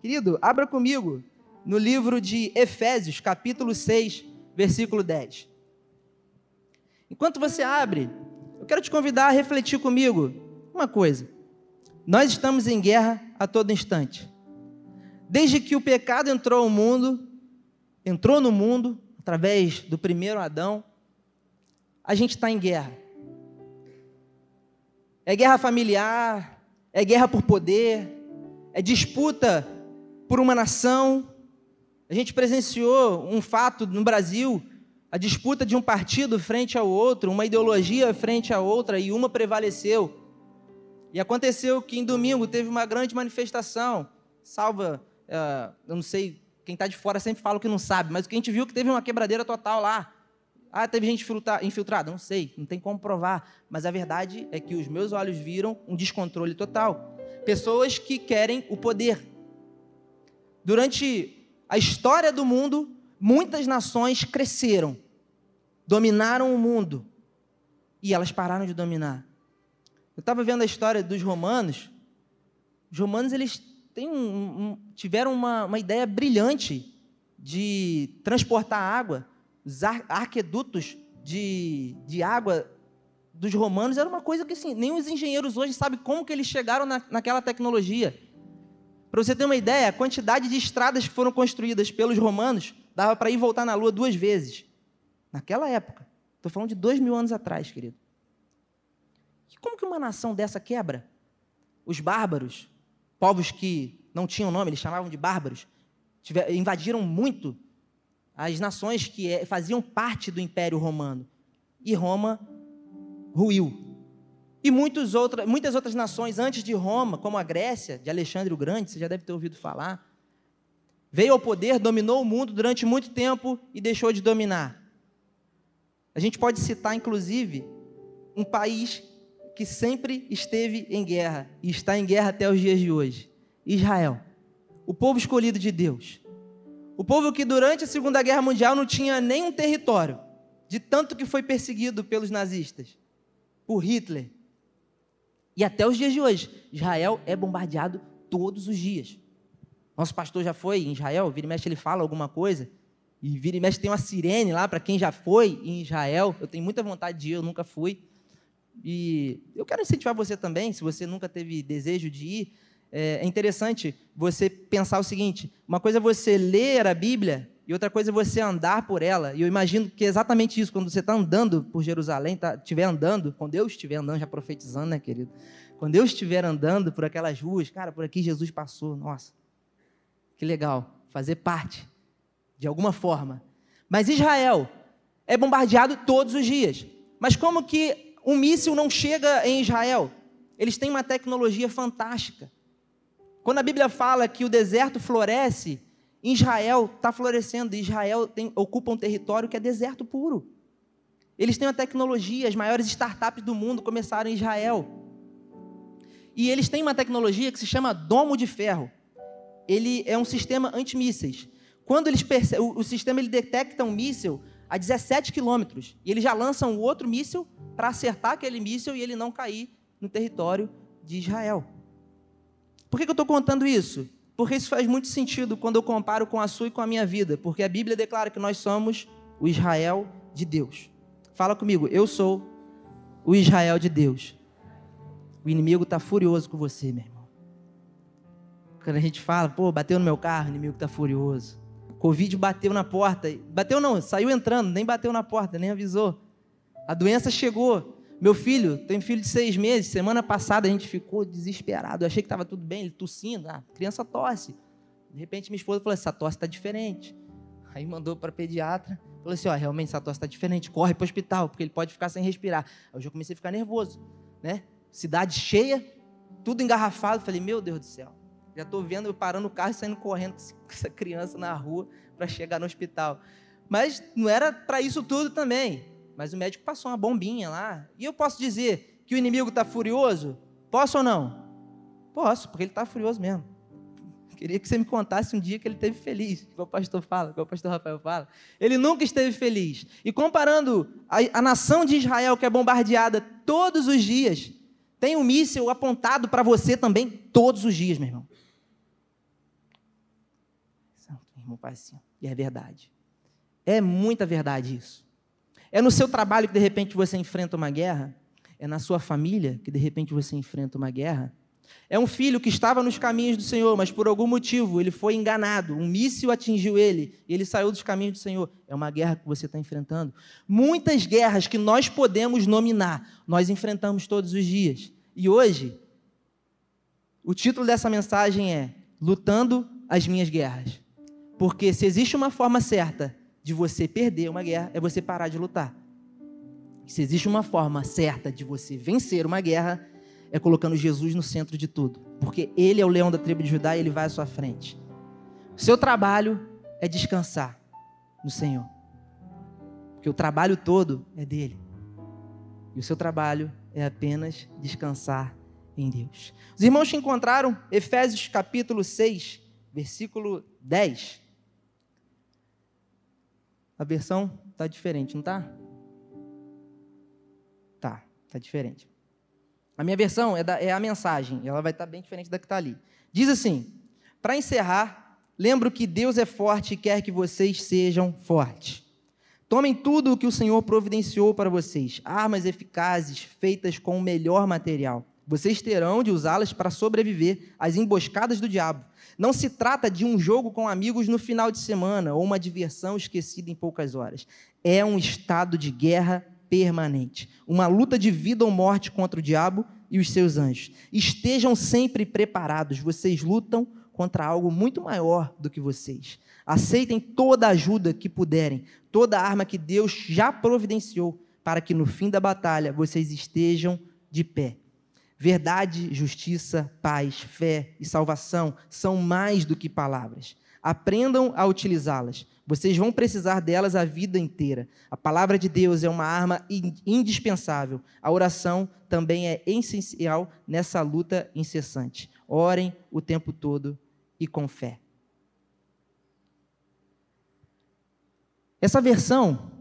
Querido, abra comigo no livro de Efésios, capítulo 6, versículo 10. Enquanto você abre, eu quero te convidar a refletir comigo uma coisa. Nós estamos em guerra a todo instante. Desde que o pecado entrou ao mundo, entrou no mundo, através do primeiro Adão, a gente está em guerra. É guerra familiar, é guerra por poder, é disputa por uma nação. A gente presenciou um fato no Brasil, a disputa de um partido frente ao outro, uma ideologia frente à outra, e uma prevaleceu. E aconteceu que em domingo teve uma grande manifestação, salva, uh, eu não sei, quem está de fora sempre fala que não sabe, mas o que a gente viu é que teve uma quebradeira total lá. Ah, teve gente infiltrada? Não sei, não tem como provar. Mas a verdade é que os meus olhos viram um descontrole total. Pessoas que querem o poder. Durante a história do mundo, muitas nações cresceram, dominaram o mundo e elas pararam de dominar. Eu estava vendo a história dos romanos. Os romanos eles um, um, tiveram uma, uma ideia brilhante de transportar água os arquedutos de, de água dos romanos era uma coisa que assim, nem os engenheiros hoje sabem como que eles chegaram na, naquela tecnologia. Para você ter uma ideia, a quantidade de estradas que foram construídas pelos romanos dava para ir voltar na Lua duas vezes. Naquela época. Estou falando de dois mil anos atrás, querido. E como que uma nação dessa quebra? Os bárbaros, povos que não tinham nome, eles chamavam de bárbaros, invadiram muito as nações que é, faziam parte do Império Romano. E Roma ruiu. E muitas outras nações antes de Roma, como a Grécia, de Alexandre o Grande, você já deve ter ouvido falar, veio ao poder, dominou o mundo durante muito tempo e deixou de dominar. A gente pode citar, inclusive, um país que sempre esteve em guerra e está em guerra até os dias de hoje: Israel. O povo escolhido de Deus. O povo que durante a Segunda Guerra Mundial não tinha nenhum território, de tanto que foi perseguido pelos nazistas, por Hitler. E até os dias de hoje, Israel é bombardeado todos os dias. Nosso pastor já foi em Israel, vira e mexe ele fala alguma coisa, e vira e mexe tem uma sirene lá para quem já foi em Israel. Eu tenho muita vontade de ir, eu nunca fui. E eu quero incentivar você também, se você nunca teve desejo de ir, é, é interessante você pensar o seguinte: uma coisa é você ler a Bíblia e outra coisa é você andar por ela. E eu imagino que é exatamente isso, quando você está andando por Jerusalém, tá, estiver andando, quando Deus estiver andando, já profetizando, né, querido? Quando Deus estiver andando por aquelas ruas, cara, por aqui Jesus passou, nossa, que legal, fazer parte, de alguma forma. Mas Israel é bombardeado todos os dias. Mas como que um míssil não chega em Israel? Eles têm uma tecnologia fantástica. Quando a Bíblia fala que o deserto floresce, Israel está florescendo. Israel tem, ocupa um território que é deserto puro. Eles têm uma tecnologia, as maiores startups do mundo começaram em Israel. E eles têm uma tecnologia que se chama domo de ferro. Ele é um sistema antimísseis. Quando eles perce... o, o sistema ele detecta um míssil a 17 quilômetros e eles já lançam o outro míssil para acertar aquele míssil e ele não cair no território de Israel. Por que eu estou contando isso? Porque isso faz muito sentido quando eu comparo com a sua e com a minha vida, porque a Bíblia declara que nós somos o Israel de Deus. Fala comigo, eu sou o Israel de Deus. O inimigo está furioso com você, meu irmão. Quando a gente fala, pô, bateu no meu carro, o inimigo está furioso. Covid bateu na porta. Bateu não, saiu entrando, nem bateu na porta, nem avisou. A doença chegou. Meu filho, tem filho de seis meses. Semana passada a gente ficou desesperado. Eu achei que estava tudo bem, ele tossindo. Ah, criança tosse. De repente minha esposa falou: essa tosse está diferente. Aí mandou para pediatra. Falou assim: ó, realmente essa tosse está diferente. Corre para o hospital, porque ele pode ficar sem respirar. Aí eu já comecei a ficar nervoso, né? Cidade cheia, tudo engarrafado. Falei: meu Deus do céu. Já estou vendo eu parando o carro e saindo correndo com essa criança na rua para chegar no hospital. Mas não era para isso tudo também. Mas o médico passou uma bombinha lá. E eu posso dizer que o inimigo está furioso? Posso ou não? Posso, porque ele está furioso mesmo. Queria que você me contasse um dia que ele esteve feliz, igual o pastor fala, igual o pastor Rafael fala. Ele nunca esteve feliz. E comparando a, a nação de Israel, que é bombardeada todos os dias, tem um míssil apontado para você também todos os dias, meu irmão. Irmão, faz assim. E é verdade. É muita verdade isso. É no seu trabalho que de repente você enfrenta uma guerra. É na sua família que de repente você enfrenta uma guerra. É um filho que estava nos caminhos do Senhor, mas por algum motivo ele foi enganado. Um míssil atingiu ele e ele saiu dos caminhos do Senhor. É uma guerra que você está enfrentando. Muitas guerras que nós podemos nominar, nós enfrentamos todos os dias. E hoje, o título dessa mensagem é Lutando as Minhas Guerras. Porque se existe uma forma certa de você perder uma guerra, é você parar de lutar. Se existe uma forma certa de você vencer uma guerra, é colocando Jesus no centro de tudo. Porque Ele é o leão da tribo de Judá e Ele vai à sua frente. Seu trabalho é descansar no Senhor. Porque o trabalho todo é dele. E o seu trabalho é apenas descansar em Deus. Os irmãos que encontraram Efésios capítulo 6, versículo 10. A versão está diferente, não está? Tá, está diferente. A minha versão é, da, é a mensagem, ela vai estar bem diferente da que está ali. Diz assim: para encerrar, lembro que Deus é forte e quer que vocês sejam fortes. Tomem tudo o que o Senhor providenciou para vocês, armas eficazes feitas com o melhor material. Vocês terão de usá-las para sobreviver às emboscadas do diabo. Não se trata de um jogo com amigos no final de semana ou uma diversão esquecida em poucas horas. É um estado de guerra permanente. Uma luta de vida ou morte contra o diabo e os seus anjos. Estejam sempre preparados, vocês lutam contra algo muito maior do que vocês. Aceitem toda a ajuda que puderem, toda a arma que Deus já providenciou, para que no fim da batalha vocês estejam de pé. Verdade, justiça, paz, fé e salvação são mais do que palavras. Aprendam a utilizá-las. Vocês vão precisar delas a vida inteira. A palavra de Deus é uma arma indispensável. A oração também é essencial nessa luta incessante. Orem o tempo todo e com fé. Essa versão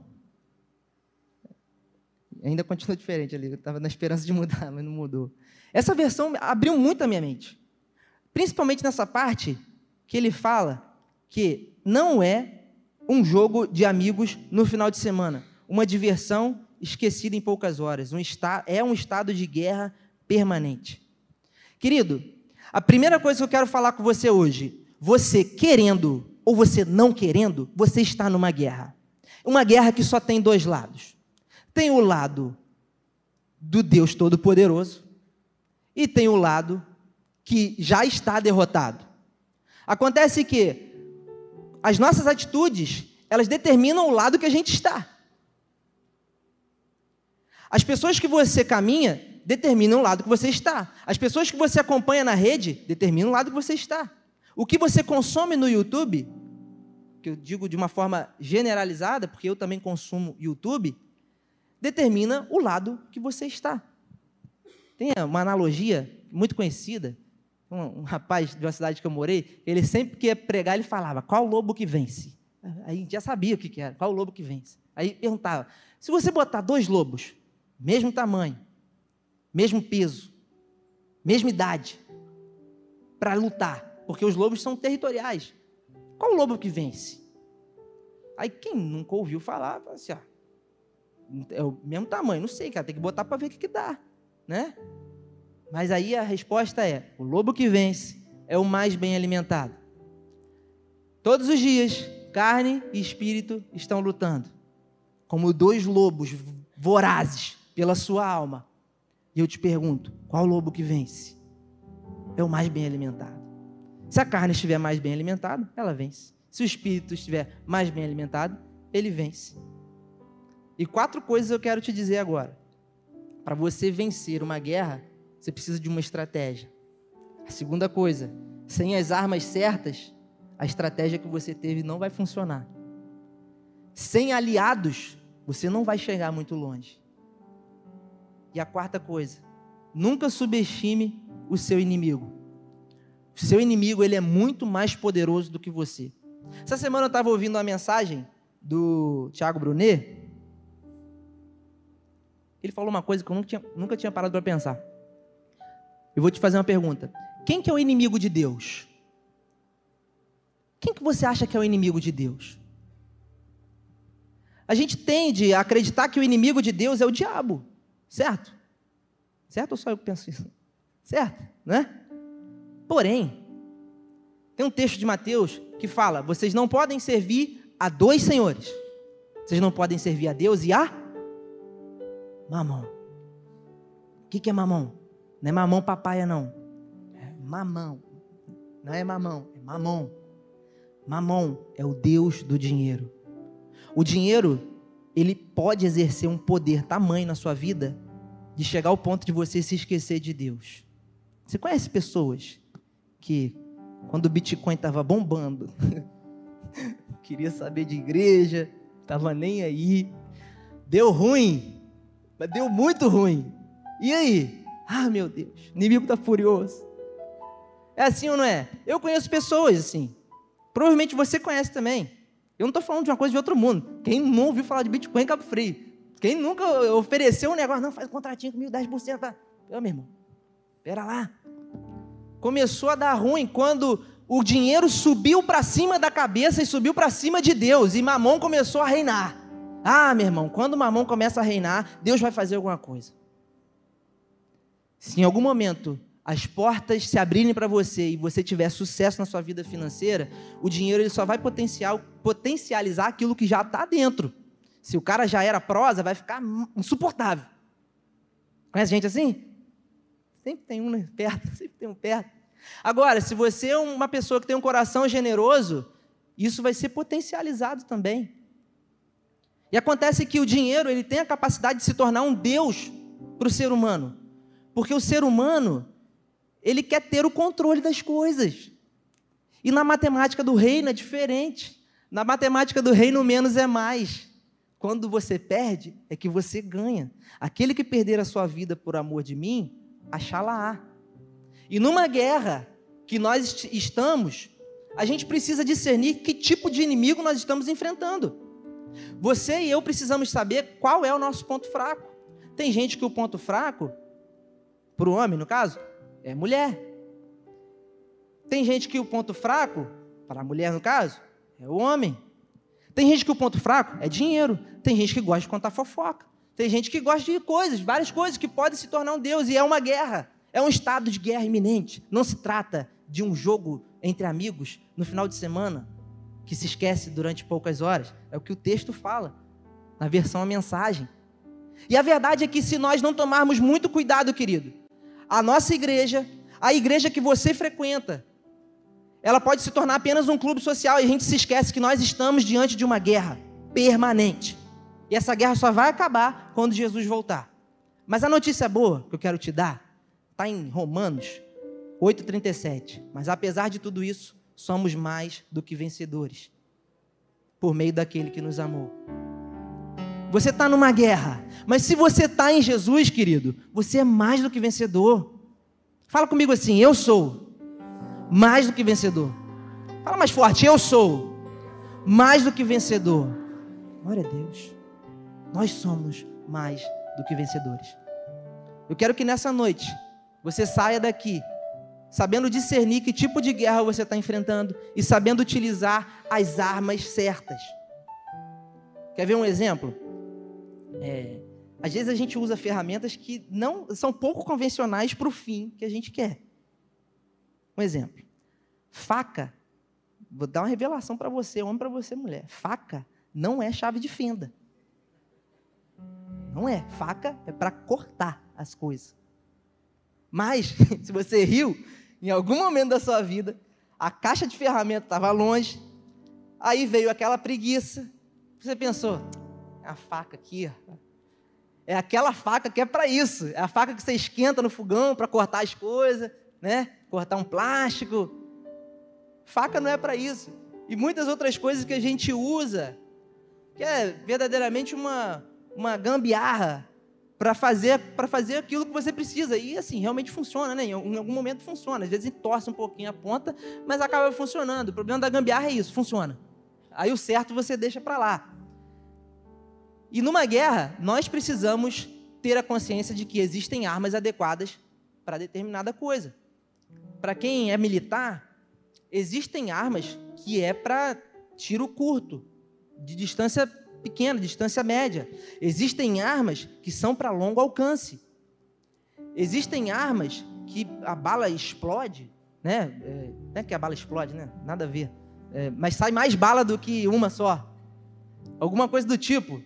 ainda continua diferente ali. Eu estava na esperança de mudar, mas não mudou. Essa versão abriu muito a minha mente. Principalmente nessa parte que ele fala que não é um jogo de amigos no final de semana, uma diversão esquecida em poucas horas, um é um estado de guerra permanente. Querido, a primeira coisa que eu quero falar com você hoje, você querendo ou você não querendo, você está numa guerra. Uma guerra que só tem dois lados. Tem o lado do Deus Todo-Poderoso e tem o lado que já está derrotado. Acontece que as nossas atitudes, elas determinam o lado que a gente está. As pessoas que você caminha determinam o lado que você está. As pessoas que você acompanha na rede determinam o lado que você está. O que você consome no YouTube, que eu digo de uma forma generalizada, porque eu também consumo YouTube, determina o lado que você está. Tem uma analogia muito conhecida um, um, rapaz de uma cidade que eu morei, ele sempre que ia pregar, ele falava, qual lobo que vence? Aí já sabia o que, era, qual lobo que vence. Aí perguntava, se você botar dois lobos, mesmo tamanho, mesmo peso, mesma idade, para lutar, porque os lobos são territoriais, qual lobo que vence? Aí quem nunca ouviu falar, fala assim, ah, é o mesmo tamanho, não sei, cara, tem que botar para ver o que, que dá, né? Mas aí a resposta é: o lobo que vence é o mais bem alimentado. Todos os dias, carne e espírito estão lutando, como dois lobos vorazes pela sua alma. E eu te pergunto: qual lobo que vence? É o mais bem alimentado. Se a carne estiver mais bem alimentada, ela vence. Se o espírito estiver mais bem alimentado, ele vence. E quatro coisas eu quero te dizer agora. Para você vencer uma guerra, você precisa de uma estratégia. A segunda coisa, sem as armas certas, a estratégia que você teve não vai funcionar. Sem aliados, você não vai chegar muito longe. E a quarta coisa, nunca subestime o seu inimigo. O seu inimigo ele é muito mais poderoso do que você. Essa semana eu estava ouvindo uma mensagem do Tiago Brunet. Ele falou uma coisa que eu nunca tinha, nunca tinha parado para pensar. Eu vou te fazer uma pergunta. Quem que é o inimigo de Deus? Quem que você acha que é o inimigo de Deus? A gente tende a acreditar que o inimigo de Deus é o diabo, certo? Certo ou só eu que penso isso? Certo, né? Porém, tem um texto de Mateus que fala: vocês não podem servir a dois senhores. Vocês não podem servir a Deus e a mamão. O que, que é mamão? Não é mamão papaya, não. É mamão. Não é mamão, é mamão. Mamão é o Deus do dinheiro. O dinheiro, ele pode exercer um poder tamanho na sua vida de chegar ao ponto de você se esquecer de Deus. Você conhece pessoas que, quando o Bitcoin estava bombando, queria saber de igreja, estava nem aí, deu ruim, mas deu muito ruim. E aí? Ah, meu Deus, o inimigo está furioso. É assim ou não é? Eu conheço pessoas assim. Provavelmente você conhece também. Eu não estou falando de uma coisa de outro mundo. Quem não ouviu falar de Bitcoin em Cabo Frio? Quem nunca ofereceu um negócio, não, faz um contratinho comigo, 10%. Tá? Meu, meu irmão, espera lá. Começou a dar ruim quando o dinheiro subiu para cima da cabeça e subiu para cima de Deus. E Mamon começou a reinar. Ah, meu irmão, quando Mamon começa a reinar, Deus vai fazer alguma coisa. Se em algum momento as portas se abrirem para você e você tiver sucesso na sua vida financeira, o dinheiro ele só vai potencial, potencializar aquilo que já está dentro. Se o cara já era prosa, vai ficar insuportável. Conhece gente assim? Sempre tem um né, perto, sempre tem um perto. Agora, se você é uma pessoa que tem um coração generoso, isso vai ser potencializado também. E acontece que o dinheiro ele tem a capacidade de se tornar um Deus para o ser humano. Porque o ser humano, ele quer ter o controle das coisas. E na matemática do reino é diferente. Na matemática do reino, menos é mais. Quando você perde, é que você ganha. Aquele que perder a sua vida por amor de mim, achá-la-á. E numa guerra que nós estamos, a gente precisa discernir que tipo de inimigo nós estamos enfrentando. Você e eu precisamos saber qual é o nosso ponto fraco. Tem gente que o ponto fraco, para o homem no caso, é mulher. Tem gente que o ponto fraco, para a mulher no caso, é o homem. Tem gente que o ponto fraco é dinheiro. Tem gente que gosta de contar fofoca. Tem gente que gosta de coisas, várias coisas que podem se tornar um Deus e é uma guerra. É um estado de guerra iminente. Não se trata de um jogo entre amigos no final de semana que se esquece durante poucas horas. É o que o texto fala, na versão a mensagem. E a verdade é que se nós não tomarmos muito cuidado, querido, a nossa igreja, a igreja que você frequenta, ela pode se tornar apenas um clube social e a gente se esquece que nós estamos diante de uma guerra permanente. E essa guerra só vai acabar quando Jesus voltar. Mas a notícia boa que eu quero te dar Está em Romanos 8,37. Mas apesar de tudo isso, somos mais do que vencedores por meio daquele que nos amou. Você está numa guerra, mas se você está em Jesus, querido, você é mais do que vencedor. Fala comigo assim: eu sou mais do que vencedor. Fala mais forte: eu sou mais do que vencedor. Glória a Deus. Nós somos mais do que vencedores. Eu quero que nessa noite você saia daqui sabendo discernir que tipo de guerra você está enfrentando e sabendo utilizar as armas certas. Quer ver um exemplo? É, às vezes a gente usa ferramentas que não são pouco convencionais para o fim que a gente quer. Um exemplo: faca. Vou dar uma revelação para você, homem para você, mulher. Faca não é chave de fenda. Não é. Faca é para cortar as coisas. Mas, se você riu, em algum momento da sua vida, a caixa de ferramenta estava longe, aí veio aquela preguiça. Você pensou, é a faca aqui, é aquela faca que é para isso, é a faca que você esquenta no fogão para cortar as coisas, né? Cortar um plástico. Faca não é para isso. E muitas outras coisas que a gente usa, que é verdadeiramente uma, uma gambiarra para fazer, fazer aquilo que você precisa. E assim, realmente funciona, né? Em algum momento funciona. Às vezes torce um pouquinho a ponta, mas acaba funcionando. O problema da gambiarra é isso, funciona. Aí o certo você deixa para lá. E numa guerra, nós precisamos ter a consciência de que existem armas adequadas para determinada coisa. Para quem é militar, existem armas que é para tiro curto, de distância pequena, distância média. Existem armas que são para longo alcance. Existem armas que a bala explode, né? É, não é que a bala explode, né? Nada a ver. É, mas sai mais bala do que uma só. Alguma coisa do tipo.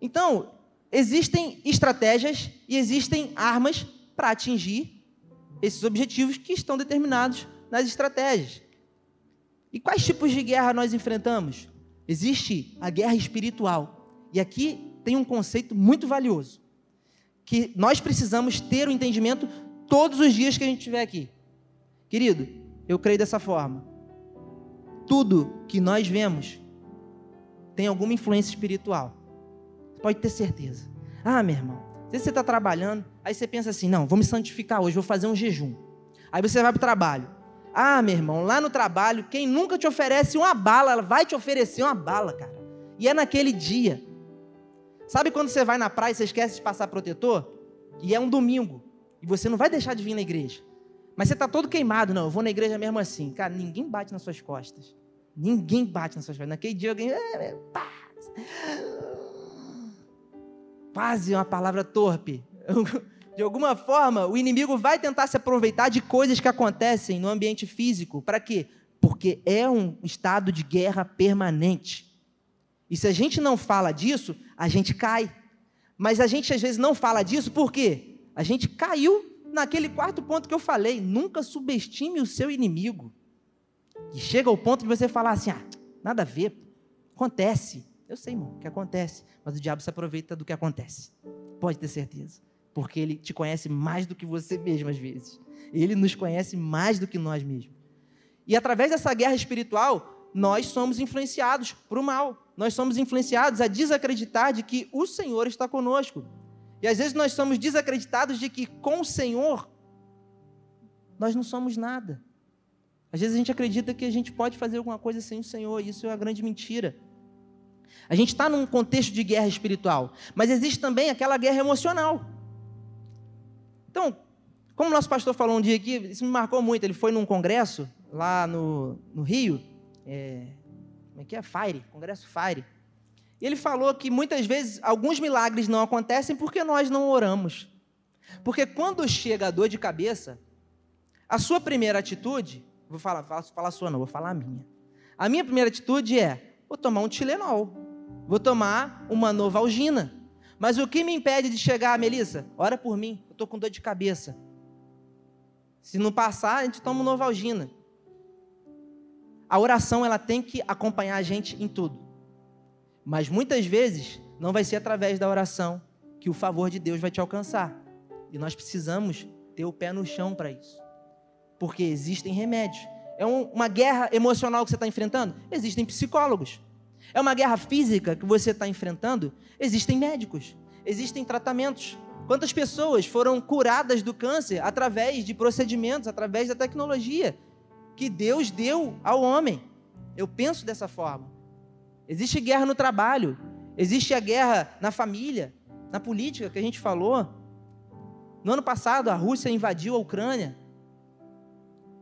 Então, existem estratégias e existem armas para atingir esses objetivos que estão determinados nas estratégias. E quais tipos de guerra nós enfrentamos? Existe a guerra espiritual. E aqui tem um conceito muito valioso, que nós precisamos ter o um entendimento todos os dias que a gente estiver aqui. Querido, eu creio dessa forma. Tudo que nós vemos tem alguma influência espiritual. Pode ter certeza. Ah, meu irmão, se você está trabalhando, aí você pensa assim: não, vou me santificar hoje, vou fazer um jejum. Aí você vai para o trabalho. Ah, meu irmão, lá no trabalho, quem nunca te oferece uma bala, ela vai te oferecer uma bala, cara. E é naquele dia. Sabe quando você vai na praia e você esquece de passar protetor? E é um domingo. E você não vai deixar de vir na igreja. Mas você está todo queimado, não. Eu vou na igreja mesmo assim. Cara, ninguém bate nas suas costas. Ninguém bate nas suas costas. Naquele dia alguém. Quase uma palavra torpe. De alguma forma, o inimigo vai tentar se aproveitar de coisas que acontecem no ambiente físico. Para quê? Porque é um estado de guerra permanente. E se a gente não fala disso, a gente cai. Mas a gente às vezes não fala disso por quê? A gente caiu naquele quarto ponto que eu falei. Nunca subestime o seu inimigo. E chega ao ponto de você falar assim: ah, nada a ver, acontece. Eu sei, irmão, que acontece. Mas o diabo se aproveita do que acontece. Pode ter certeza porque ele te conhece mais do que você mesmo às vezes. Ele nos conhece mais do que nós mesmos. E através dessa guerra espiritual, nós somos influenciados para o mal. Nós somos influenciados a desacreditar de que o Senhor está conosco. E às vezes nós somos desacreditados de que com o Senhor nós não somos nada. Às vezes a gente acredita que a gente pode fazer alguma coisa sem o Senhor, e isso é uma grande mentira. A gente está num contexto de guerra espiritual, mas existe também aquela guerra emocional. Então, como o nosso pastor falou um dia aqui, isso me marcou muito. Ele foi num congresso lá no, no Rio, é, como é que é? Fire, Congresso Fire. E ele falou que muitas vezes alguns milagres não acontecem porque nós não oramos. Porque quando chega a dor de cabeça, a sua primeira atitude, vou falar, falar a sua não, vou falar a minha. A minha primeira atitude é, vou tomar um Tilenol, vou tomar uma Novalgina. Mas o que me impede de chegar, Melissa? Ora por mim, eu estou com dor de cabeça. Se não passar, a gente toma Novalgina. A oração ela tem que acompanhar a gente em tudo. Mas muitas vezes não vai ser através da oração que o favor de Deus vai te alcançar. E nós precisamos ter o pé no chão para isso. Porque existem remédios. É um, uma guerra emocional que você está enfrentando? Existem psicólogos. É uma guerra física que você está enfrentando? Existem médicos, existem tratamentos. Quantas pessoas foram curadas do câncer através de procedimentos, através da tecnologia que Deus deu ao homem? Eu penso dessa forma. Existe guerra no trabalho, existe a guerra na família, na política que a gente falou. No ano passado, a Rússia invadiu a Ucrânia.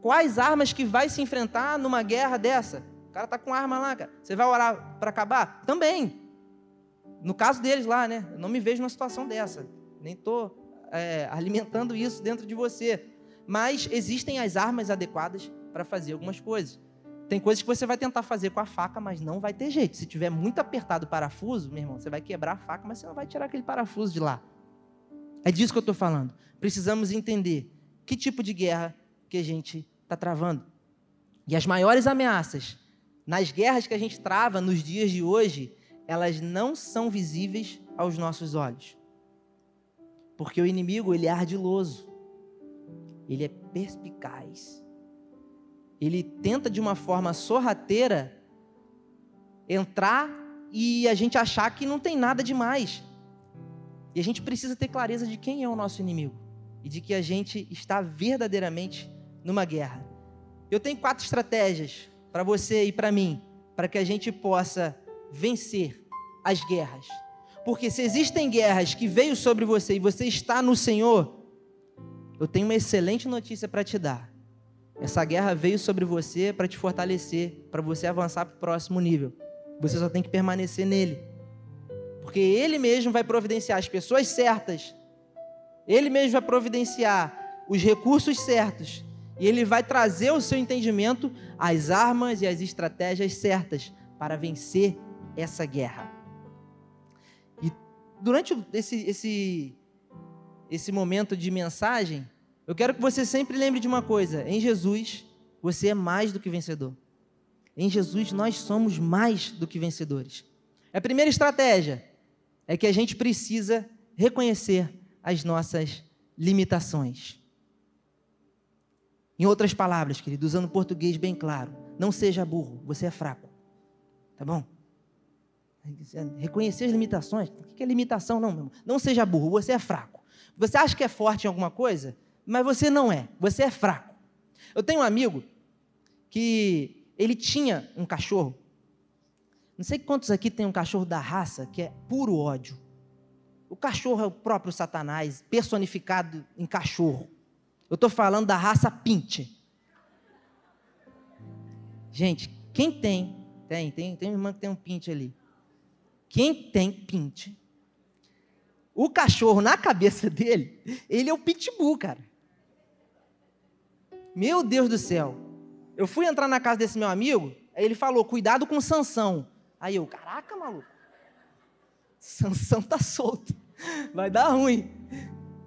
Quais armas que vai se enfrentar numa guerra dessa? O cara tá com arma lá, cara. Você vai orar para acabar? Também. No caso deles lá, né? Eu não me vejo numa situação dessa. Nem estou é, alimentando isso dentro de você. Mas existem as armas adequadas para fazer algumas coisas. Tem coisas que você vai tentar fazer com a faca, mas não vai ter jeito. Se tiver muito apertado o parafuso, meu irmão, você vai quebrar a faca, mas você não vai tirar aquele parafuso de lá. É disso que eu estou falando. Precisamos entender que tipo de guerra que a gente está travando. E as maiores ameaças nas guerras que a gente trava nos dias de hoje, elas não são visíveis aos nossos olhos. Porque o inimigo, ele é ardiloso. Ele é perspicaz. Ele tenta de uma forma sorrateira entrar e a gente achar que não tem nada demais. E a gente precisa ter clareza de quem é o nosso inimigo e de que a gente está verdadeiramente numa guerra. Eu tenho quatro estratégias para você e para mim, para que a gente possa vencer as guerras. Porque se existem guerras que veio sobre você e você está no Senhor, eu tenho uma excelente notícia para te dar. Essa guerra veio sobre você para te fortalecer, para você avançar para o próximo nível. Você só tem que permanecer nele. Porque ele mesmo vai providenciar as pessoas certas. Ele mesmo vai providenciar os recursos certos. E ele vai trazer ao seu entendimento as armas e as estratégias certas para vencer essa guerra. E durante esse, esse, esse momento de mensagem, eu quero que você sempre lembre de uma coisa: em Jesus, você é mais do que vencedor. Em Jesus, nós somos mais do que vencedores. A primeira estratégia é que a gente precisa reconhecer as nossas limitações. Em outras palavras, querido, usando português bem claro, não seja burro, você é fraco. Tá bom? Reconhecer as limitações. O que é limitação? Não, meu irmão. Não seja burro, você é fraco. Você acha que é forte em alguma coisa? mas você não é, você é fraco. Eu tenho um amigo que ele tinha um cachorro. Não sei quantos aqui tem um cachorro da raça que é puro ódio. O cachorro é o próprio Satanás, personificado em cachorro. Eu estou falando da raça Pinte. Gente, quem tem, tem, tem, tem uma irmã que tem um Pinte ali. Quem tem Pinte, o cachorro na cabeça dele, ele é o pitbull, cara. Meu Deus do céu. Eu fui entrar na casa desse meu amigo, aí ele falou: cuidado com Sansão. Aí eu, caraca, maluco. Sansão tá solto. Vai dar ruim.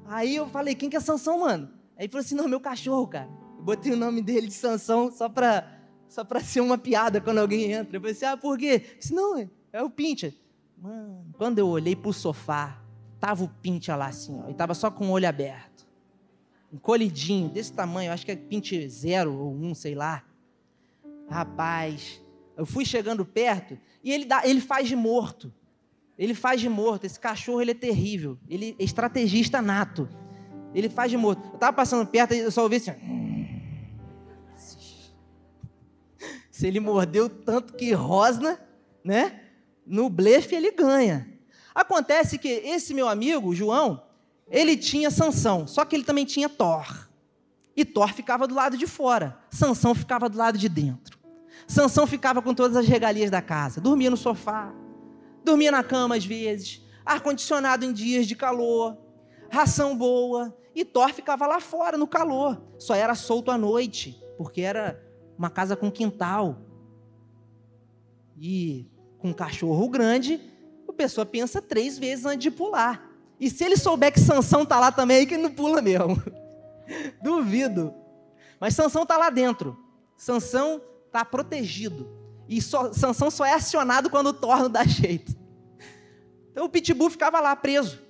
Aí eu falei, quem que é Sansão, mano? Aí ele falou assim: não, meu cachorro, cara. Eu botei o nome dele de Sansão só pra, só pra ser uma piada quando alguém entra. Eu falei assim: ah, por quê? Eu disse, não, é o Pincha. Mano, quando eu olhei pro sofá, tava o Pincha lá assim, ó, e tava só com o olho aberto encolhidinho, desse tamanho, acho que é pinte zero ou um, sei lá. Rapaz, eu fui chegando perto e ele, dá, ele faz de morto. Ele faz de morto. Esse cachorro ele é terrível. Ele é estrategista nato. Ele faz de morto. Eu estava passando perto e eu só ouvi assim. Se ele mordeu tanto que rosna, né? No blefe ele ganha. Acontece que esse meu amigo, João, ele tinha Sansão, só que ele também tinha Thor. E Thor ficava do lado de fora, Sansão ficava do lado de dentro. Sansão ficava com todas as regalias da casa, dormia no sofá, dormia na cama às vezes, ar-condicionado em dias de calor, ração boa, e Thor ficava lá fora no calor, só era solto à noite, porque era uma casa com quintal. E com um cachorro grande, a pessoa pensa três vezes antes de pular. E se ele souber que Sansão está lá também, aí que ele não pula mesmo. Duvido. Mas Sansão está lá dentro. Sansão está protegido. E só, Sansão só é acionado quando o torno dá jeito. Então o Pitbull ficava lá preso.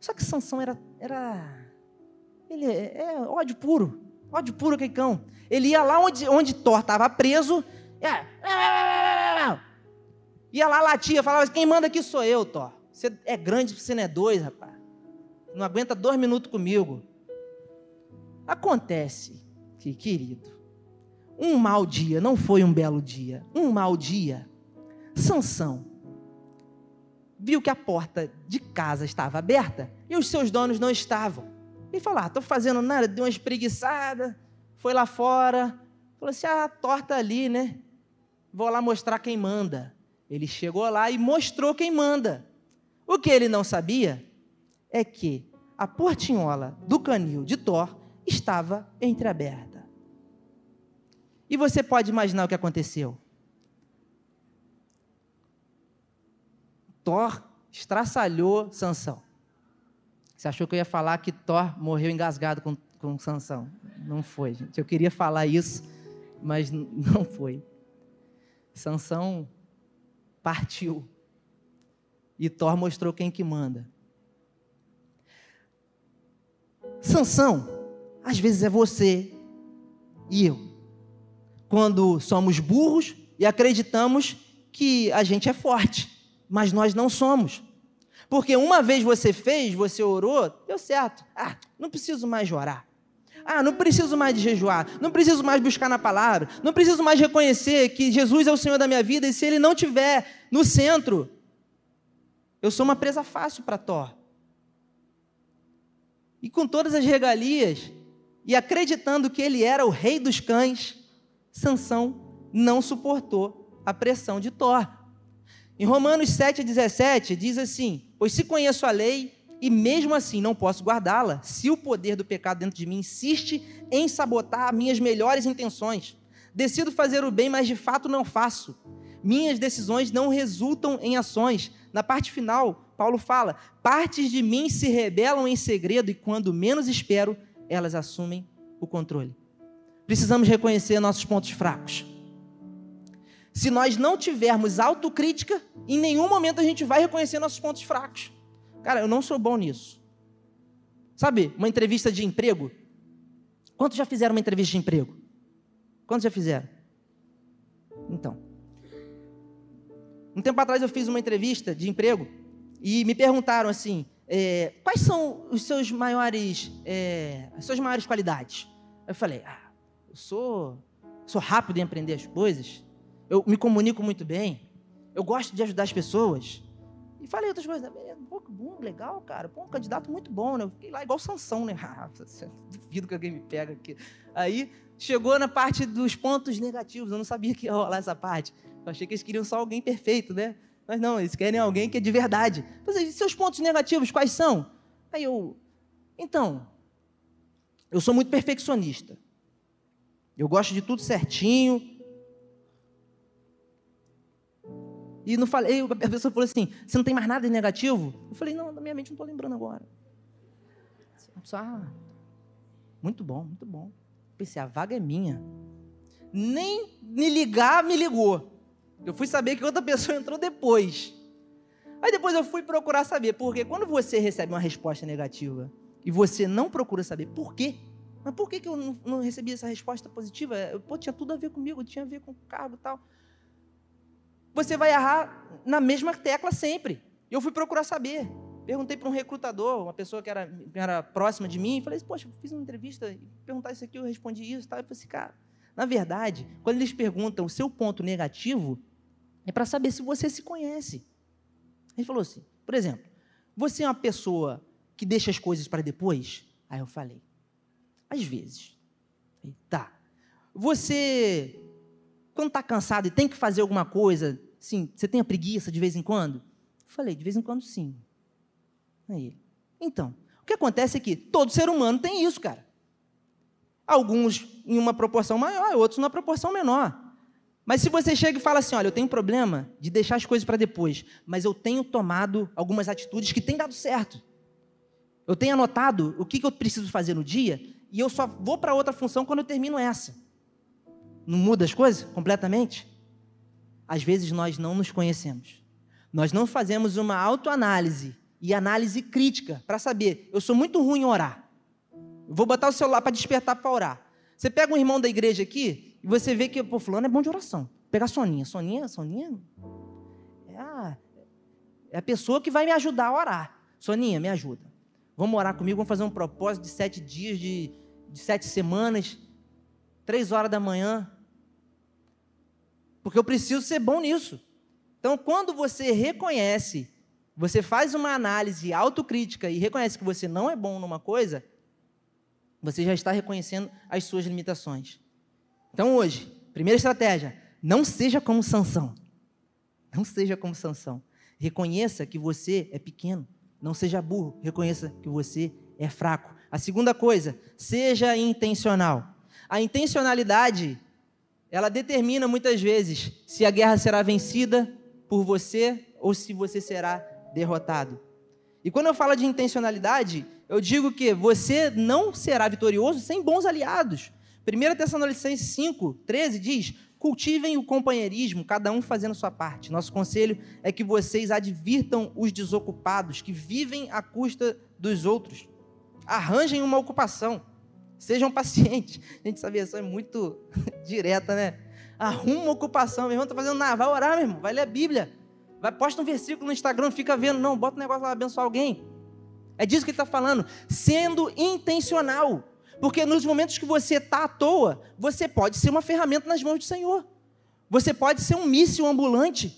Só que Sansão era, era ele é, é ódio puro, ódio puro que cão. Ele ia lá onde, onde Thor estava preso, é, ia lá latia, falava: quem manda aqui sou eu, Thor. Você é grande, você não é dois, rapaz. Não aguenta dois minutos comigo. Acontece que, querido, um mau dia não foi um belo dia. Um mau dia. Sansão viu que a porta de casa estava aberta e os seus donos não estavam. Ele falou: ah, estou fazendo nada, deu uma espreguiçada, foi lá fora. Falou assim: ah, torta ali, né? Vou lá mostrar quem manda. Ele chegou lá e mostrou quem manda. O que ele não sabia é que a portinhola do canil de Thor estava entreaberta. E você pode imaginar o que aconteceu? Thor estraçalhou Sansão. Você achou que eu ia falar que Thor morreu engasgado com, com Sansão? Não foi, gente. Eu queria falar isso, mas não foi. Sansão partiu e Thor mostrou quem que manda. Sansão, às vezes é você e eu. Quando somos burros e acreditamos que a gente é forte, mas nós não somos. Porque uma vez você fez, você orou, deu certo. Ah, não preciso mais orar. Ah, não preciso mais de jejuar, não preciso mais buscar na palavra, não preciso mais reconhecer que Jesus é o Senhor da minha vida e se Ele não tiver no centro, eu sou uma presa fácil para Thor. E com todas as regalias, e acreditando que ele era o rei dos cães, Sansão não suportou a pressão de Thor. Em Romanos 7,17 diz assim: Pois se conheço a lei e mesmo assim não posso guardá-la, se o poder do pecado dentro de mim insiste em sabotar minhas melhores intenções. Decido fazer o bem, mas de fato não faço. Minhas decisões não resultam em ações. Na parte final, Paulo fala: partes de mim se rebelam em segredo e quando menos espero, elas assumem o controle. Precisamos reconhecer nossos pontos fracos. Se nós não tivermos autocrítica, em nenhum momento a gente vai reconhecer nossos pontos fracos. Cara, eu não sou bom nisso. Sabe, uma entrevista de emprego? Quantos já fizeram uma entrevista de emprego? Quantos já fizeram? Então. Um tempo atrás eu fiz uma entrevista de emprego e me perguntaram assim: é, quais são os seus maiores, é, as suas maiores qualidades? Eu falei: ah, eu sou, sou rápido em aprender as coisas, eu me comunico muito bem, eu gosto de ajudar as pessoas, e falei outras coisas. Né? Pô, bom, legal, cara. Pô, um candidato muito bom, né? Eu fiquei lá igual Sansão, né? Ah, duvido que alguém me pega aqui. Aí chegou na parte dos pontos negativos. Eu não sabia que ia rolar essa parte. Eu achei que eles queriam só alguém perfeito, né? Mas não, eles querem alguém que é de verdade. Mas e seus pontos negativos quais são? Aí eu. Então, eu sou muito perfeccionista. Eu gosto de tudo certinho. E não falei, a pessoa falou assim: você não tem mais nada de negativo? Eu falei, não, na minha mente não estou lembrando agora. Ah, muito bom, muito bom. Pensei, a vaga é minha. Nem me ligar, me ligou. Eu fui saber que outra pessoa entrou depois. Aí depois eu fui procurar saber, porque quando você recebe uma resposta negativa e você não procura saber por quê, mas por que, que eu não, não recebi essa resposta positiva? Pô, tinha tudo a ver comigo, tinha a ver com o cargo e tal você vai errar na mesma tecla sempre. Eu fui procurar saber. Perguntei para um recrutador, uma pessoa que era, era próxima de mim, e falei, poxa, fiz uma entrevista, perguntar isso aqui, eu respondi isso, tá? Eu falei assim, cara, na verdade, quando eles perguntam o seu ponto negativo, é para saber se você se conhece. Ele falou assim, por exemplo, você é uma pessoa que deixa as coisas para depois? Aí eu falei, às vezes. Falei, tá. Você quando está cansado e tem que fazer alguma coisa, sim, você tem a preguiça de vez em quando? Eu falei, de vez em quando sim. Aí Então, o que acontece é que todo ser humano tem isso, cara. Alguns em uma proporção maior, outros numa proporção menor. Mas se você chega e fala assim, olha, eu tenho um problema de deixar as coisas para depois, mas eu tenho tomado algumas atitudes que têm dado certo. Eu tenho anotado o que eu preciso fazer no dia e eu só vou para outra função quando eu termino essa não muda as coisas completamente? Às vezes nós não nos conhecemos. Nós não fazemos uma autoanálise e análise crítica para saber, eu sou muito ruim em orar. vou botar o celular para despertar para orar. Você pega um irmão da igreja aqui e você vê que, pô, fulano é bom de oração. Pegar Soninha. Soninha, Soninha é a, é a pessoa que vai me ajudar a orar. Soninha, me ajuda. Vamos orar comigo, vamos fazer um propósito de sete dias, de, de sete semanas, três horas da manhã, porque eu preciso ser bom nisso. Então, quando você reconhece, você faz uma análise autocrítica e reconhece que você não é bom numa coisa, você já está reconhecendo as suas limitações. Então, hoje, primeira estratégia, não seja como Sansão. Não seja como Sansão. Reconheça que você é pequeno. Não seja burro. Reconheça que você é fraco. A segunda coisa, seja intencional. A intencionalidade ela determina muitas vezes se a guerra será vencida por você ou se você será derrotado. E quando eu falo de intencionalidade, eu digo que você não será vitorioso sem bons aliados. 1 Tessalonicenses 5, 13 diz: cultivem o companheirismo, cada um fazendo sua parte. Nosso conselho é que vocês advirtam os desocupados, que vivem à custa dos outros. Arranjem uma ocupação. Sejam pacientes. Gente, essa versão é muito direta, né? Arruma uma ocupação, meu irmão, tá fazendo nada. Vai orar, meu irmão, vai ler a Bíblia. Vai, posta um versículo no Instagram, fica vendo, não, bota um negócio lá, abençoar alguém. É disso que ele está falando, sendo intencional. Porque nos momentos que você está à toa, você pode ser uma ferramenta nas mãos do Senhor. Você pode ser um míssil ambulante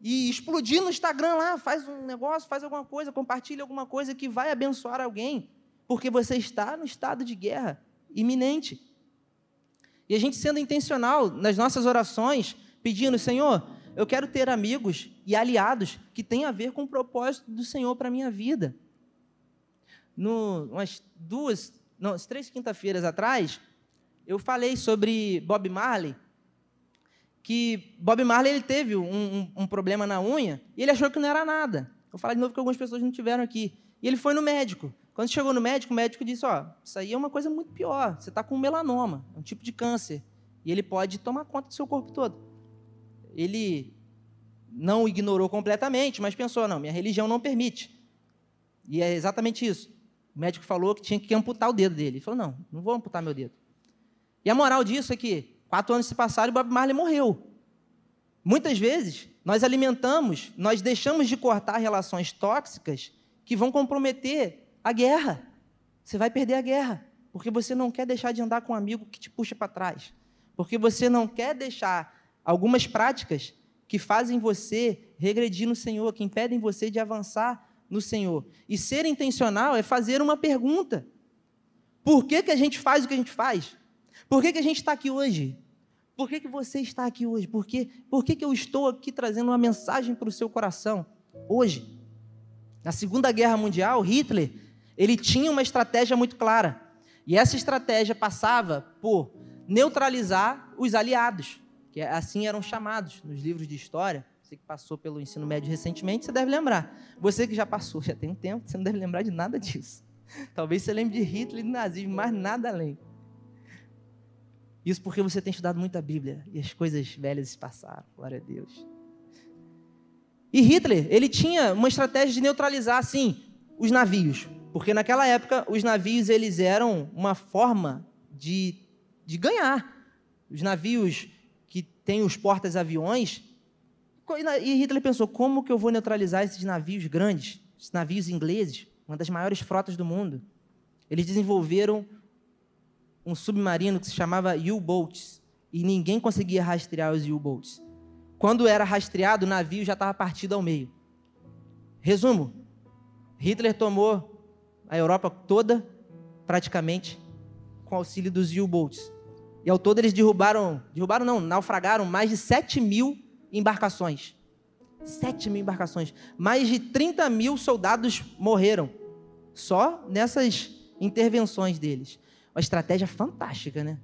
e explodir no Instagram lá, faz um negócio, faz alguma coisa, compartilha alguma coisa que vai abençoar alguém. Porque você está no estado de guerra iminente. E a gente sendo intencional nas nossas orações, pedindo, Senhor, eu quero ter amigos e aliados que tenham a ver com o propósito do Senhor para a minha vida. No, umas duas, não, umas três quinta-feiras atrás, eu falei sobre Bob Marley, que Bob Marley ele teve um, um, um, problema na unha e ele achou que não era nada. Eu falei de novo que algumas pessoas não tiveram aqui. E ele foi no médico. Quando chegou no médico, o médico disse: Ó, isso aí é uma coisa muito pior. Você está com melanoma, é um tipo de câncer. E ele pode tomar conta do seu corpo todo. Ele não ignorou completamente, mas pensou: não, minha religião não permite. E é exatamente isso. O médico falou que tinha que amputar o dedo dele. Ele falou: não, não vou amputar meu dedo. E a moral disso é que quatro anos se passaram e Bob Marley morreu. Muitas vezes, nós alimentamos, nós deixamos de cortar relações tóxicas que vão comprometer a guerra. Você vai perder a guerra, porque você não quer deixar de andar com um amigo que te puxa para trás. Porque você não quer deixar algumas práticas que fazem você regredir no Senhor, que impedem você de avançar no Senhor. E ser intencional é fazer uma pergunta: por que, que a gente faz o que a gente faz? Por que, que a gente está aqui hoje? Por que, que você está aqui hoje? Por, que, por que, que eu estou aqui trazendo uma mensagem para o seu coração hoje? Na Segunda Guerra Mundial, Hitler ele tinha uma estratégia muito clara. E essa estratégia passava por neutralizar os aliados, que assim eram chamados nos livros de história. Você que passou pelo ensino médio recentemente, você deve lembrar. Você que já passou, já tem um tempo, você não deve lembrar de nada disso. Talvez você lembre de Hitler e do nazismo, mas nada além. Isso porque você tem estudado muito a Bíblia e as coisas velhas se passaram. Glória a Deus. E Hitler, ele tinha uma estratégia de neutralizar, assim, os navios. Porque naquela época, os navios, eles eram uma forma de, de ganhar. Os navios que têm os portas-aviões. E Hitler pensou, como que eu vou neutralizar esses navios grandes, esses navios ingleses, uma das maiores frotas do mundo? Eles desenvolveram um submarino que se chamava U-Boats, e ninguém conseguia rastrear os U-Boats. Quando era rastreado, o navio já estava partido ao meio. Resumo: Hitler tomou a Europa toda, praticamente, com auxílio dos U-Boats. E ao todo eles derrubaram, derrubaram não, naufragaram mais de 7 mil embarcações. 7 mil embarcações. Mais de 30 mil soldados morreram. Só nessas intervenções deles. Uma estratégia fantástica, né?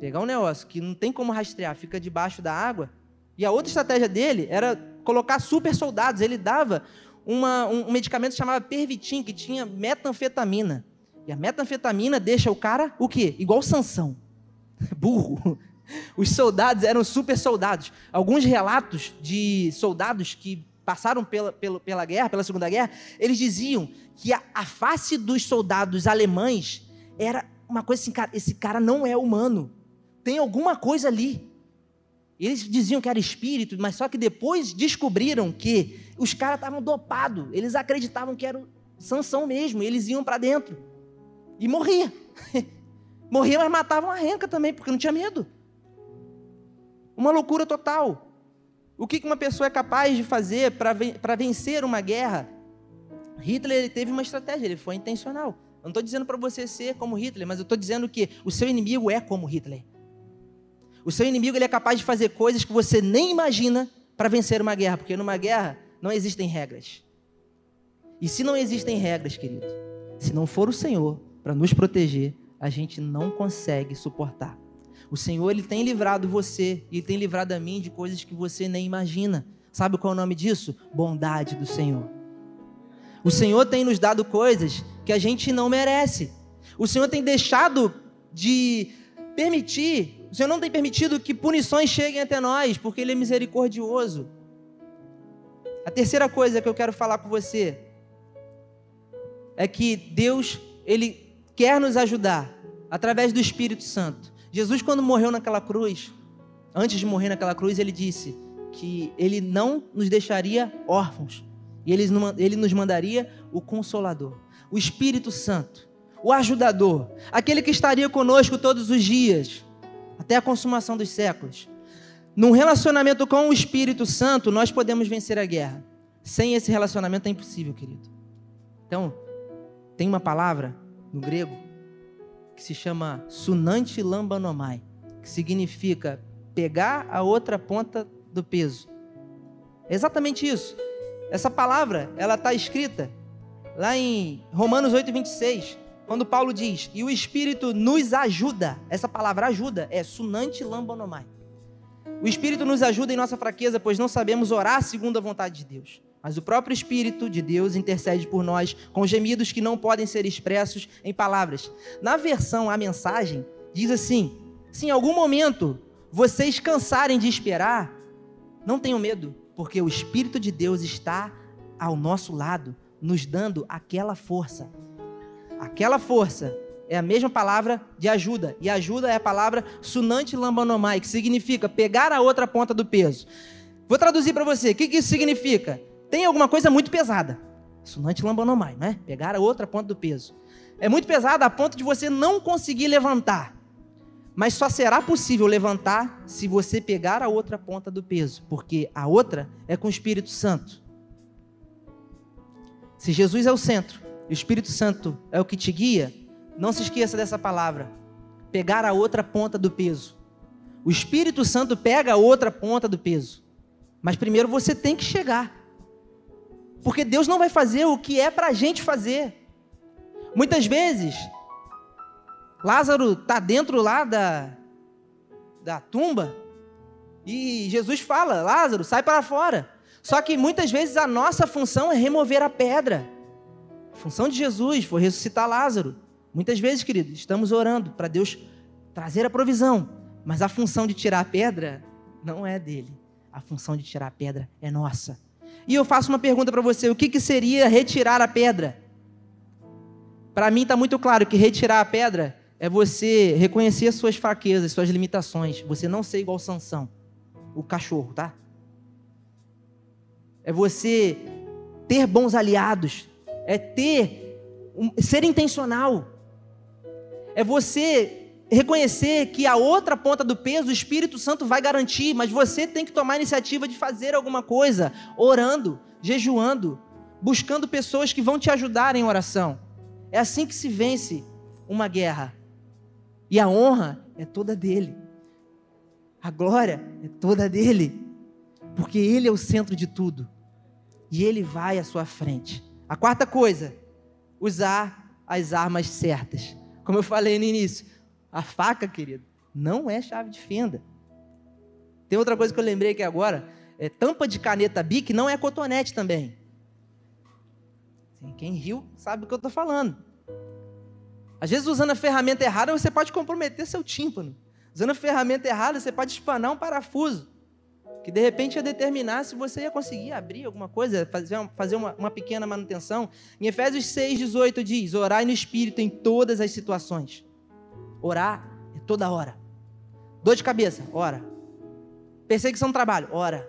Pegar um negócio que não tem como rastrear, fica debaixo da água. E a outra estratégia dele era colocar super soldados. Ele dava uma, um, medicamento chamado Pervitin, que tinha metanfetamina. E a metanfetamina deixa o cara o quê? Igual Sansão. Burro. Os soldados eram super soldados. Alguns relatos de soldados que passaram pela, pela, pela guerra, pela Segunda Guerra, eles diziam que a, a face dos soldados alemães era uma coisa assim, cara, esse cara não é humano. Tem alguma coisa ali. Eles diziam que era espírito, mas só que depois descobriram que os caras estavam dopados. Eles acreditavam que era Sansão mesmo. Eles iam para dentro. E morria. morria, mas matavam a renca também, porque não tinha medo. Uma loucura total. O que uma pessoa é capaz de fazer para vencer uma guerra? Hitler ele teve uma estratégia, ele foi intencional. Eu não estou dizendo para você ser como Hitler, mas eu estou dizendo que o seu inimigo é como Hitler. O seu inimigo ele é capaz de fazer coisas que você nem imagina para vencer uma guerra, porque numa guerra não existem regras. E se não existem regras, querido, se não for o Senhor para nos proteger, a gente não consegue suportar. O Senhor ele tem livrado você e tem livrado a mim de coisas que você nem imagina. Sabe qual é o nome disso? Bondade do Senhor. O Senhor tem nos dado coisas que a gente não merece. O Senhor tem deixado de permitir, o Senhor não tem permitido que punições cheguem até nós, porque Ele é misericordioso. A terceira coisa que eu quero falar com você é que Deus, Ele quer nos ajudar através do Espírito Santo. Jesus, quando morreu naquela cruz, antes de morrer naquela cruz, ele disse que ele não nos deixaria órfãos, e ele, nos mandaria o Consolador, o Espírito Santo, o Ajudador, aquele que estaria conosco todos os dias, até a consumação dos séculos. Num relacionamento com o Espírito Santo, nós podemos vencer a guerra. Sem esse relacionamento é impossível, querido. Então, tem uma palavra no grego que se chama sunante lambanomai, que significa pegar a outra ponta do peso. É exatamente isso. Essa palavra, ela está escrita lá em Romanos 8, 26, quando Paulo diz, e o Espírito nos ajuda, essa palavra ajuda é sunante lambanomai. O Espírito nos ajuda em nossa fraqueza, pois não sabemos orar segundo a vontade de Deus. Mas o próprio Espírito de Deus intercede por nós com gemidos que não podem ser expressos em palavras. Na versão A Mensagem, diz assim: se em algum momento vocês cansarem de esperar, não tenham medo, porque o Espírito de Deus está ao nosso lado, nos dando aquela força. Aquela força é a mesma palavra de ajuda. E ajuda é a palavra sunante lambanomai, que significa pegar a outra ponta do peso. Vou traduzir para você. O que, que isso significa? Tem alguma coisa muito pesada. Sunante lambanomai, não é? Pegar a outra ponta do peso. É muito pesada a ponto de você não conseguir levantar. Mas só será possível levantar se você pegar a outra ponta do peso, porque a outra é com o Espírito Santo. Se Jesus é o centro e o Espírito Santo é o que te guia, não se esqueça dessa palavra. Pegar a outra ponta do peso. O Espírito Santo pega a outra ponta do peso. Mas primeiro você tem que chegar. Porque Deus não vai fazer o que é para a gente fazer. Muitas vezes, Lázaro está dentro lá da, da tumba e Jesus fala: Lázaro, sai para fora. Só que muitas vezes a nossa função é remover a pedra. A função de Jesus foi ressuscitar Lázaro. Muitas vezes, querido, estamos orando para Deus trazer a provisão, mas a função de tirar a pedra não é dele. A função de tirar a pedra é nossa. E eu faço uma pergunta para você: o que, que seria retirar a pedra? Para mim está muito claro que retirar a pedra é você reconhecer suas fraquezas, suas limitações. Você não ser igual Sansão, o cachorro, tá? É você ter bons aliados, é ter um, ser intencional é você reconhecer que a outra ponta do peso o Espírito Santo vai garantir, mas você tem que tomar a iniciativa de fazer alguma coisa, orando, jejuando, buscando pessoas que vão te ajudar em oração. É assim que se vence uma guerra. E a honra é toda dele. A glória é toda dele. Porque ele é o centro de tudo. E ele vai à sua frente. A quarta coisa, usar as armas certas. Como eu falei no início, a faca, querido, não é chave de fenda. Tem outra coisa que eu lembrei aqui agora, é tampa de caneta Bic não é cotonete também. Quem riu sabe do que eu estou falando. Às vezes, usando a ferramenta errada, você pode comprometer seu tímpano. Usando a ferramenta errada, você pode espanar um parafuso. Que de repente ia determinar se você ia conseguir abrir alguma coisa, fazer, uma, uma, pequena manutenção. Em Efésios 6, 18 diz: Orai no Espírito em todas as situações. Orar é toda hora. Dor de cabeça, ora. Perseguição no trabalho, ora.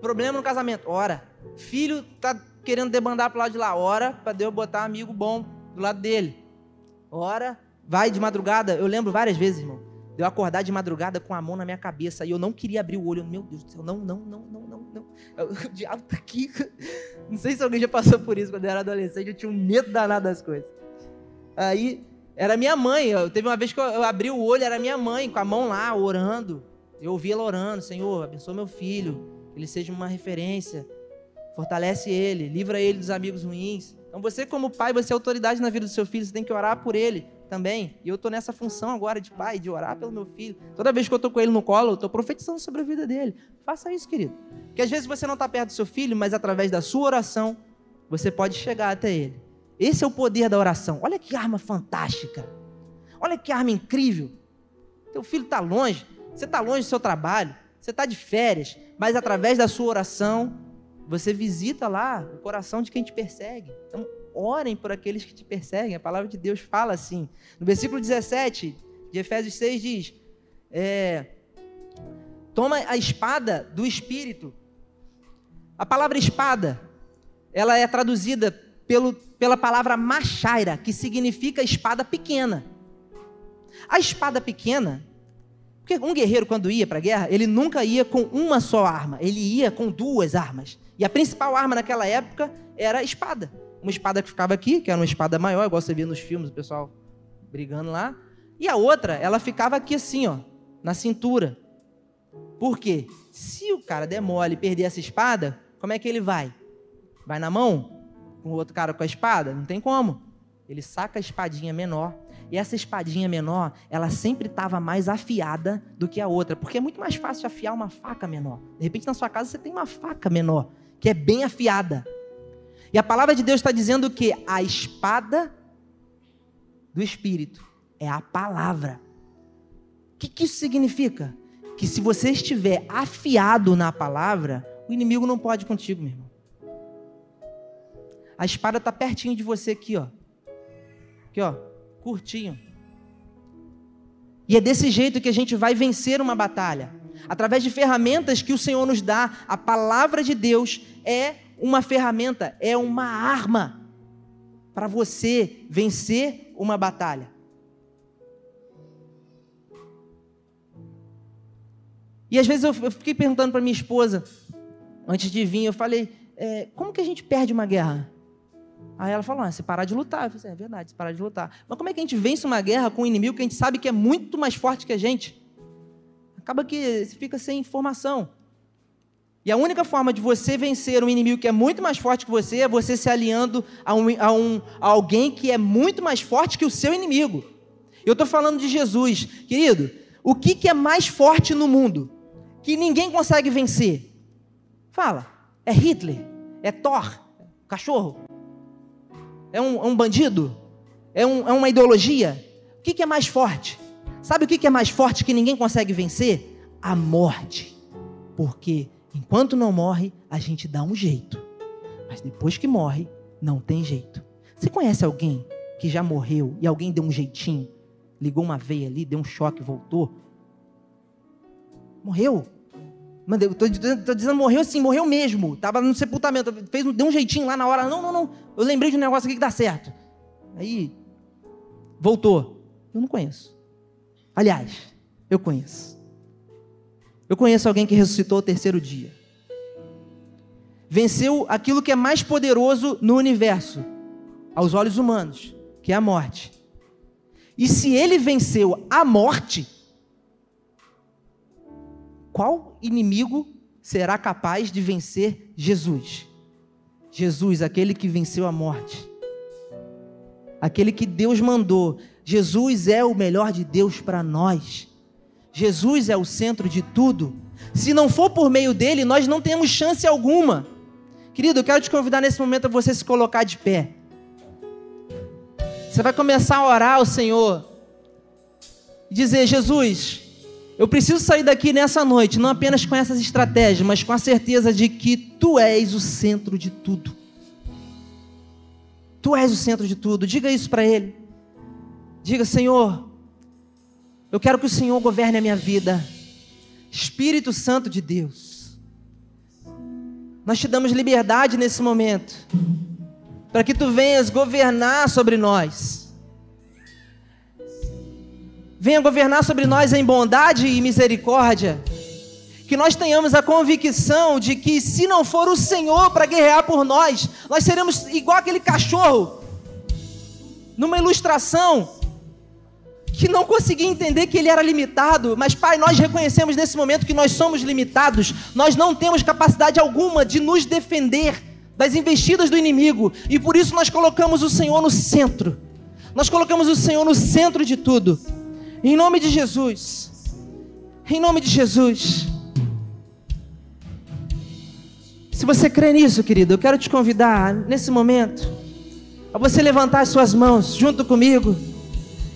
Problema no casamento, ora. Filho tá querendo debandar para o lado de lá, ora, para Deus botar amigo bom do lado dele. Ora, vai de madrugada. Eu lembro várias vezes, irmão de eu acordar de madrugada com a mão na minha cabeça e eu não queria abrir o olho. Meu Deus do céu, não, não, não, não, não, não. O diabo tá aqui. Não sei se alguém já passou por isso quando eu era adolescente, eu tinha um medo danado das coisas. Aí, era minha mãe. Eu, teve uma vez que eu, eu, abri o olho, era minha mãe, com a mão lá, orando. Eu ouvi ela orando: Senhor, abençoa meu filho, que ele seja uma referência, fortalece ele, livra ele dos amigos ruins. Então, você, como pai, você é autoridade na vida do seu filho, você tem que orar por ele também. E eu estou nessa função agora de pai, de orar pelo meu filho. Toda vez que eu estou com ele no colo, eu estou profetizando sobre a vida dele. Faça isso, querido. Porque às vezes você não está perto do seu filho, mas através da sua oração, você pode chegar até ele. Esse é o poder da oração. Olha que arma fantástica. Olha que arma incrível. Teu filho está longe, você está longe do seu trabalho, você está de férias, mas através da sua oração, você visita lá o coração de quem te persegue. Então, orem por aqueles que te perseguem. A palavra de Deus fala assim. No versículo 17 de Efésios 6 diz: é, Toma a espada do Espírito. A palavra espada, ela é traduzida pelo, pela palavra machaira, que significa espada pequena. A espada pequena, porque um guerreiro, quando ia para a guerra, ele nunca ia com uma só arma, ele ia com duas armas. E a principal arma naquela época era a espada Uma espada que ficava aqui, que era uma espada maior, igual você via nos filmes, o pessoal brigando lá. E a outra, ela ficava aqui assim, ó, na cintura. Por quê? Se o cara der mole e perder essa espada, como é que ele vai? Vai na mão? Com o outro cara com a espada? Não tem como. Ele saca a espadinha menor. E essa espadinha menor, ela sempre estava mais afiada do que a outra. Porque é muito mais fácil afiar uma faca menor. De repente, na sua casa, você tem uma faca menor, que é bem afiada. E a palavra de Deus está dizendo que a espada do Espírito é a palavra. O que, que isso significa? Que se você estiver afiado na palavra, o inimigo não pode contigo, meu irmão. A espada está pertinho de você aqui, ó. Aqui, ó, curtinho. E é desse jeito que a gente vai vencer uma batalha. Através de ferramentas que o Senhor nos dá, a palavra de Deus é uma ferramenta, é uma arma para você vencer uma batalha. E às vezes eu, fiquei perguntando para minha esposa, antes de vir, eu falei, é, como que a gente perde uma guerra? Aí ela falou, ah, se parar de lutar. Eu falei, é verdade, se parar de lutar. Mas como é que a gente vence uma guerra com um inimigo que a gente sabe que é muito mais forte que a gente? Acaba que você fica sem informação. E a única forma de você vencer um inimigo que é muito mais forte que você é você se alinhando a, um, a, um, a alguém que é muito mais forte que o seu inimigo. Eu estou falando de Jesus. Querido, o que, que é mais forte no mundo? Que ninguém consegue vencer? Fala. É Hitler? É Thor? Cachorro? É um, é um bandido? É, é, uma ideologia? O que, que é mais forte? Sabe o que, que é mais forte que ninguém consegue vencer? A morte. Porque enquanto não morre, a gente dá um jeito. Mas depois que morre, não tem jeito. Você conhece alguém que já morreu e alguém deu um jeitinho? Ligou uma veia ali, deu um choque, voltou? Morreu. Mano, eu tô, tô, dizendo, morreu assim, morreu mesmo. Tava no sepultamento, fez, deu um jeitinho lá na hora. Não, não, não. Eu lembrei de um negócio aqui que dá certo. Aí, voltou. Eu não conheço. Aliás, eu conheço. Eu conheço alguém que ressuscitou o terceiro dia. Venceu aquilo que é mais poderoso no universo, aos olhos humanos, que é a morte. E se ele venceu a morte, qual inimigo será capaz de vencer Jesus? Jesus, aquele que venceu a morte, aquele que Deus mandou. Jesus é o melhor de Deus para nós. Jesus é o centro de tudo. Se não for por meio dele, nós não temos chance alguma. Querido, eu quero te convidar nesse momento a você se colocar de pé. Você vai começar a orar ao Senhor e dizer: Jesus, eu preciso sair daqui nessa noite, não apenas com essas estratégias, mas com a certeza de que tu és o centro de tudo. Tu és o centro de tudo. Diga isso para ele. Diga, Senhor, eu quero que o Senhor governe a minha vida. Espírito Santo de Deus. Nós te damos liberdade nesse momento, para que tu venhas governar sobre nós venha governar sobre nós em bondade e misericórdia. Que nós tenhamos a convicção de que, se não for o Senhor para guerrear por nós, nós seremos igual aquele cachorro, numa ilustração, que não conseguia entender que ele era limitado, mas Pai, nós reconhecemos nesse momento que nós somos limitados, nós não temos capacidade alguma de nos defender das investidas do inimigo, e por isso nós colocamos o Senhor no centro, nós colocamos o Senhor no centro de tudo. Em nome de Jesus. Em nome de Jesus. Se você crê nisso, querido, eu quero te convidar nesse momento a você levantar as suas mãos junto comigo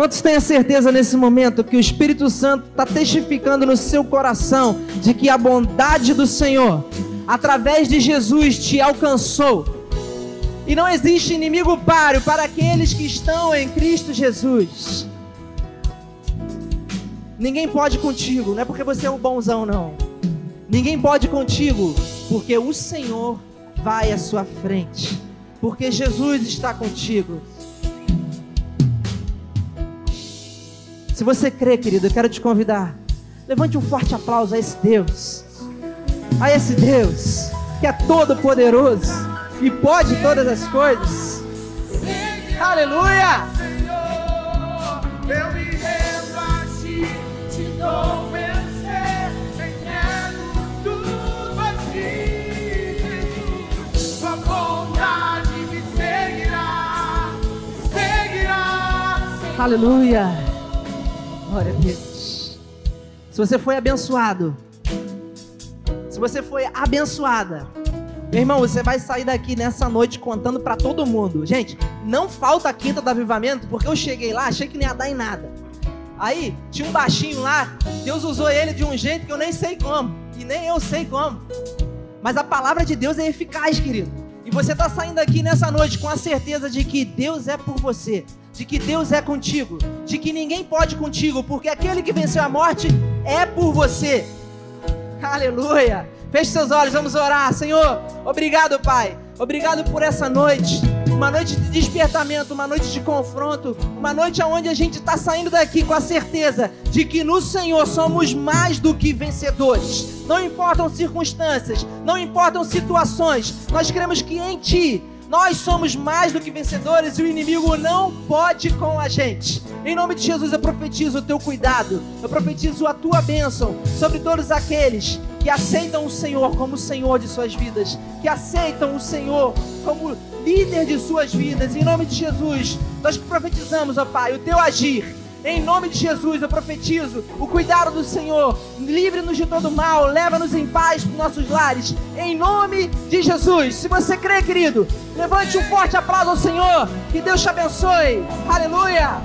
Quantos têm a certeza nesse momento que o Espírito Santo está testificando no seu coração de que a bondade do Senhor, através de Jesus, te alcançou? E não existe inimigo páreo para aqueles que estão em Cristo Jesus. Ninguém pode contigo, não é porque você é o bonzão, não. Ninguém pode contigo, porque o Senhor vai à sua frente, porque Jesus está contigo. Se você crê, querido, eu quero te convidar. Levante um forte aplauso a esse Deus. A esse Deus que é todo poderoso e pode todas as coisas. Aleluia! eu me rendo a ti, te dou vencer, Glória a Deus. Se você foi abençoado, se você foi abençoada, meu irmão, você vai sair daqui nessa noite contando para todo mundo. Gente, não falta a quinta do avivamento, porque eu cheguei lá, achei que não ia dar em nada. Aí, tinha um baixinho lá, Deus usou ele de um jeito que eu nem sei como, e nem eu sei como. Mas a palavra de Deus é eficaz, querido. E você está saindo aqui nessa noite com a certeza de que Deus é por você de que Deus é contigo, de que ninguém pode contigo, porque aquele que venceu a morte é por você. Aleluia. Feche seus olhos, vamos orar. Senhor, obrigado, Pai. Obrigado por essa noite. Uma noite de despertamento, uma noite de confronto, uma noite onde a gente está saindo daqui com a certeza de que no Senhor somos mais do que vencedores. Não importam circunstâncias, não importam situações, nós cremos que em Ti nós somos mais do que vencedores e o inimigo não pode com a gente. Em nome de Jesus eu profetizo o teu cuidado, eu profetizo a tua bênção sobre todos aqueles que aceitam o Senhor como Senhor de suas vidas, que aceitam o Senhor como líder de suas vidas. Em nome de Jesus, nós profetizamos, ó Pai, o teu agir em nome de Jesus, eu profetizo o cuidado do Senhor. Livre-nos de todo mal, leva-nos em paz para nossos lares. Em nome de Jesus. Se você crê, querido, levante um forte aplauso ao Senhor. Que Deus te abençoe. Aleluia.